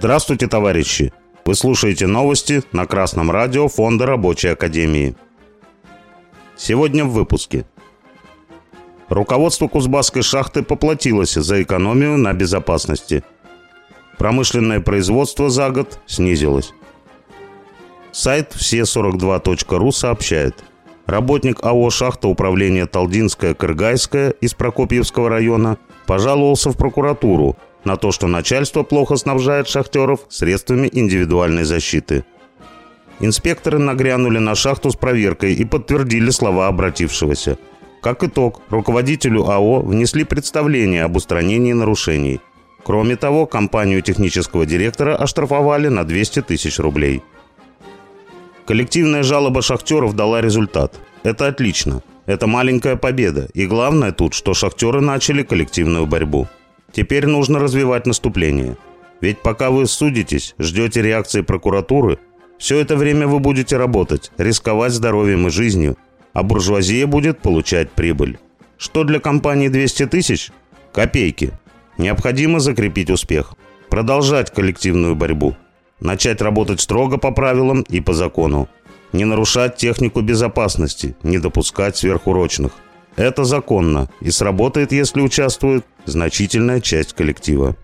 Здравствуйте, товарищи! Вы слушаете новости на Красном радио Фонда Рабочей Академии. Сегодня в выпуске. Руководство Кузбасской шахты поплатилось за экономию на безопасности. Промышленное производство за год снизилось. Сайт все42.ру сообщает. Работник АО «Шахта управления Талдинская-Кыргайская» из Прокопьевского района пожаловался в прокуратуру на то, что начальство плохо снабжает шахтеров средствами индивидуальной защиты. Инспекторы нагрянули на шахту с проверкой и подтвердили слова обратившегося. Как итог, руководителю АО внесли представление об устранении нарушений. Кроме того, компанию технического директора оштрафовали на 200 тысяч рублей. Коллективная жалоба шахтеров дала результат. Это отлично. Это маленькая победа. И главное тут, что шахтеры начали коллективную борьбу. Теперь нужно развивать наступление. Ведь пока вы судитесь, ждете реакции прокуратуры, все это время вы будете работать, рисковать здоровьем и жизнью, а буржуазия будет получать прибыль. Что для компании 200 тысяч? Копейки. Необходимо закрепить успех. Продолжать коллективную борьбу. Начать работать строго по правилам и по закону. Не нарушать технику безопасности, не допускать сверхурочных. Это законно и сработает, если участвует значительная часть коллектива.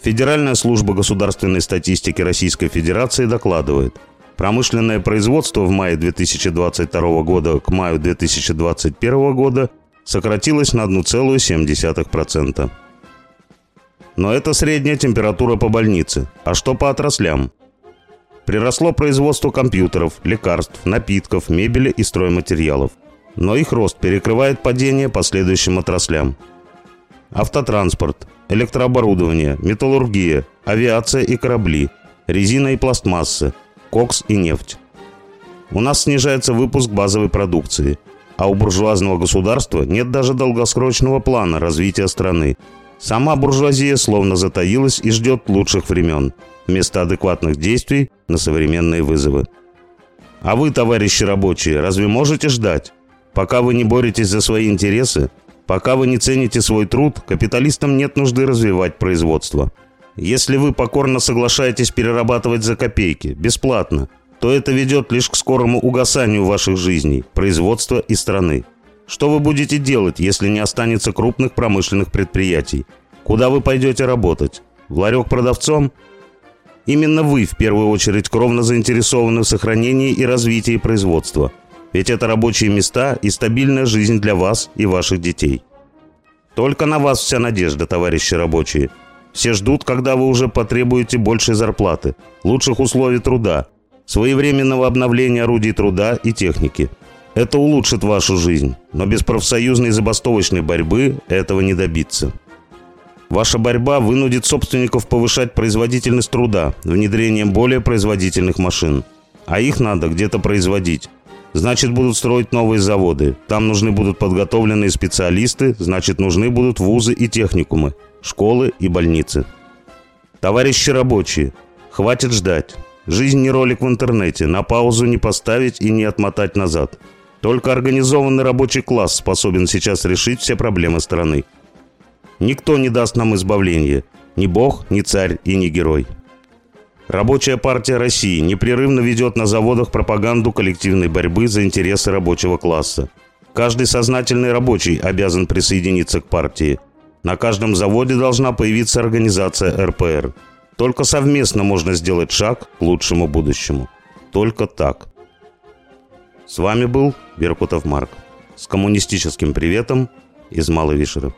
Федеральная служба государственной статистики Российской Федерации докладывает, промышленное производство в мае 2022 года к маю 2021 года сократилось на 1,7%. Но это средняя температура по больнице. А что по отраслям? Приросло производство компьютеров, лекарств, напитков, мебели и стройматериалов. Но их рост перекрывает падение по следующим отраслям. Автотранспорт, электрооборудование, металлургия, авиация и корабли, резина и пластмассы, кокс и нефть. У нас снижается выпуск базовой продукции, а у буржуазного государства нет даже долгосрочного плана развития страны. Сама буржуазия словно затаилась и ждет лучших времен, вместо адекватных действий на современные вызовы. А вы, товарищи рабочие, разве можете ждать? Пока вы не боретесь за свои интересы, пока вы не цените свой труд, капиталистам нет нужды развивать производство. Если вы покорно соглашаетесь перерабатывать за копейки, бесплатно, то это ведет лишь к скорому угасанию ваших жизней, производства и страны. Что вы будете делать, если не останется крупных промышленных предприятий? Куда вы пойдете работать? В ларек продавцом? Именно вы в первую очередь кровно заинтересованы в сохранении и развитии производства. Ведь это рабочие места и стабильная жизнь для вас и ваших детей. Только на вас вся надежда, товарищи рабочие. Все ждут, когда вы уже потребуете большей зарплаты, лучших условий труда, своевременного обновления орудий труда и техники – это улучшит вашу жизнь, но без профсоюзной забастовочной борьбы этого не добиться. Ваша борьба вынудит собственников повышать производительность труда внедрением более производительных машин. А их надо где-то производить. Значит, будут строить новые заводы. Там нужны будут подготовленные специалисты, значит, нужны будут вузы и техникумы, школы и больницы. Товарищи рабочие, хватит ждать. Жизнь не ролик в интернете, на паузу не поставить и не отмотать назад. Только организованный рабочий класс способен сейчас решить все проблемы страны. Никто не даст нам избавления. Ни бог, ни царь и ни герой. Рабочая партия России непрерывно ведет на заводах пропаганду коллективной борьбы за интересы рабочего класса. Каждый сознательный рабочий обязан присоединиться к партии. На каждом заводе должна появиться организация РПР. Только совместно можно сделать шаг к лучшему будущему. Только так. С вами был Беркутов Марк. С коммунистическим приветом из Малой Вишеры.